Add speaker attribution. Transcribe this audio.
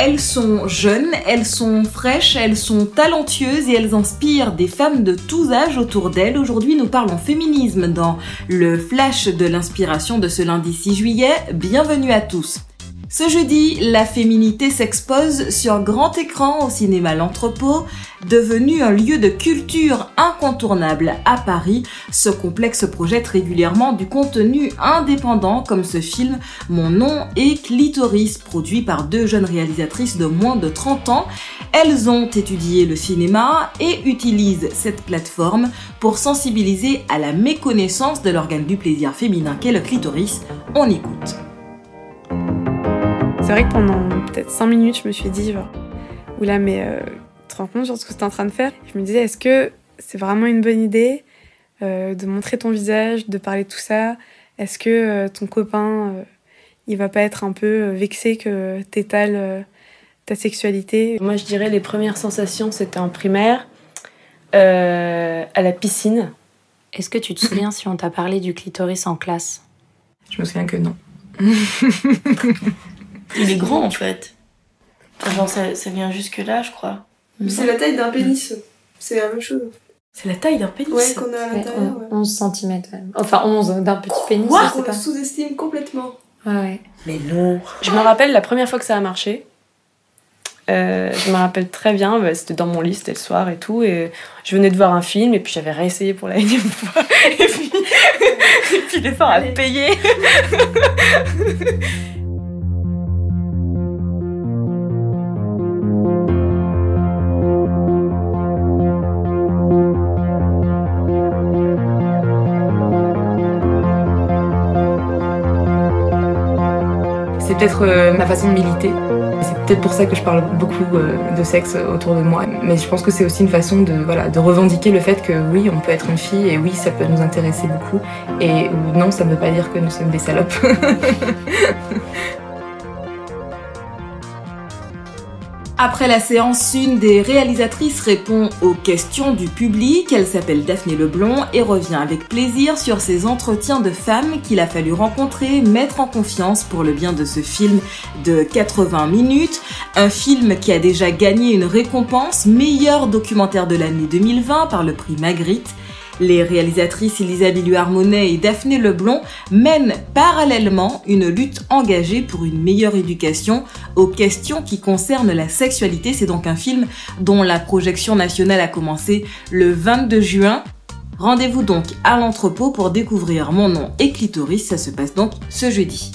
Speaker 1: elles sont jeunes, elles sont fraîches, elles sont talentueuses et elles inspirent des femmes de tous âges autour d'elles. Aujourd'hui, nous parlons féminisme dans le flash de l'inspiration de ce lundi 6 juillet. Bienvenue à tous. Ce jeudi, la féminité s'expose sur grand écran au cinéma L'Entrepôt, devenu un lieu de culture incontournable à Paris. Ce complexe projette régulièrement du contenu indépendant comme ce film Mon nom est Clitoris, produit par deux jeunes réalisatrices de moins de 30 ans. Elles ont étudié le cinéma et utilisent cette plateforme pour sensibiliser à la méconnaissance de l'organe du plaisir féminin qu'est le clitoris. On écoute.
Speaker 2: C'est vrai que pendant peut-être 5 minutes, je me suis dit, genre, oula, mais euh, tu te rends compte de ce que tu es en train de faire? Je me disais, est-ce que c'est vraiment une bonne idée euh, de montrer ton visage, de parler de tout ça? Est-ce que euh, ton copain, il va pas être un peu vexé que t'étales ta sexualité?
Speaker 3: Moi, je dirais les premières sensations, c'était en primaire, à la piscine.
Speaker 4: Est-ce que tu te souviens si on t'a parlé du clitoris en classe?
Speaker 5: Je me souviens que non.
Speaker 6: Il est grand en fait. genre ça, vient jusque là, je crois.
Speaker 7: C'est la taille d'un pénis. C'est la même chose.
Speaker 6: C'est la taille d'un pénis
Speaker 7: Ouais, qu'on a à l'intérieur.
Speaker 4: 11 cm. Enfin, 11 d'un petit pénis.
Speaker 7: Quoi On le sous-estime complètement.
Speaker 4: Ouais.
Speaker 6: Mais non.
Speaker 3: Je me rappelle la première fois que ça a marché. Euh, je me rappelle très bien, bah, c'était dans mon lit, c'était le soir et tout, et je venais de voir un film, et puis j'avais réessayé pour la énième fois, et puis, et puis l'effort a payé.
Speaker 5: peut-être euh, ma façon de militer. C'est peut-être pour ça que je parle beaucoup euh, de sexe autour de moi. Mais je pense que c'est aussi une façon de, voilà, de revendiquer le fait que oui, on peut être une fille et oui, ça peut nous intéresser beaucoup. Et non, ça ne veut pas dire que nous sommes des salopes.
Speaker 1: Après la séance, une des réalisatrices répond aux questions du public. Elle s'appelle Daphné Leblond et revient avec plaisir sur ses entretiens de femmes qu'il a fallu rencontrer, mettre en confiance pour le bien de ce film de 80 minutes. Un film qui a déjà gagné une récompense meilleur documentaire de l'année 2020 par le prix Magritte. Les réalisatrices Elisa Billu-Harmonet et Daphné Leblond mènent parallèlement une lutte engagée pour une meilleure éducation aux questions qui concernent la sexualité. C'est donc un film dont la projection nationale a commencé le 22 juin. Rendez-vous donc à l'entrepôt pour découvrir mon nom et clitoris, ça se passe donc ce jeudi.